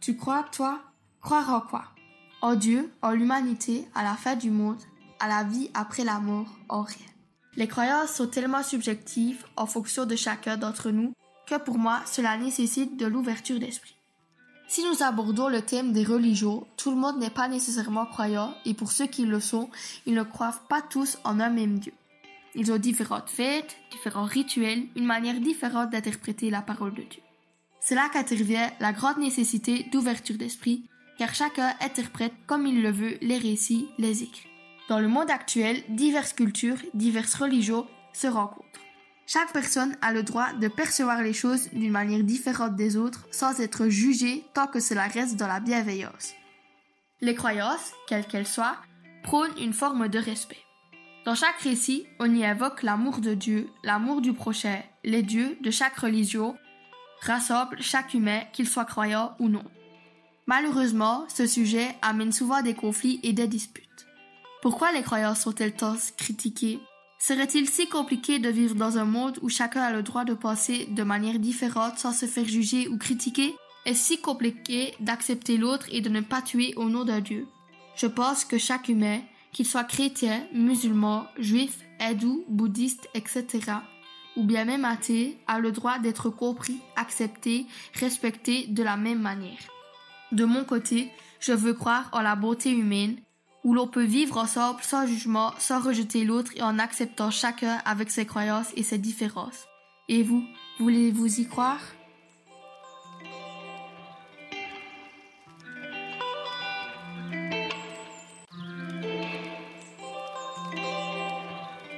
Tu crois, toi? Croire en quoi? En Dieu, en l'humanité, à la fin du monde, à la vie après la mort, en rien. Les croyances sont tellement subjectives en fonction de chacun d'entre nous que pour moi, cela nécessite de l'ouverture d'esprit. Si nous abordons le thème des religions, tout le monde n'est pas nécessairement croyant et pour ceux qui le sont, ils ne croient pas tous en un même Dieu. Ils ont différentes fêtes, différents rituels, une manière différente d'interpréter la parole de Dieu. C'est là qu'intervient la grande nécessité d'ouverture d'esprit, car chacun interprète comme il le veut les récits, les écrits. Dans le monde actuel, diverses cultures, diverses religions se rencontrent. Chaque personne a le droit de percevoir les choses d'une manière différente des autres sans être jugée tant que cela reste dans la bienveillance. Les croyances, quelles qu'elles soient, prônent une forme de respect. Dans chaque récit, on y évoque l'amour de Dieu, l'amour du prochain, les dieux de chaque religion, rassemble chaque humain, qu'il soit croyant ou non. Malheureusement, ce sujet amène souvent des conflits et des disputes. Pourquoi les croyances sont-elles tant critiquées Serait-il si compliqué de vivre dans un monde où chacun a le droit de penser de manière différente sans se faire juger ou critiquer? Est-ce si compliqué d'accepter l'autre et de ne pas tuer au nom d'un Dieu? Je pense que chaque humain, qu'il soit chrétien, musulman, juif, hindou, bouddhiste, etc., ou bien même athée, a le droit d'être compris, accepté, respecté de la même manière. De mon côté, je veux croire en la beauté humaine, où l'on peut vivre ensemble sans jugement, sans rejeter l'autre et en acceptant chacun avec ses croyances et ses différences. Et vous, voulez-vous y croire?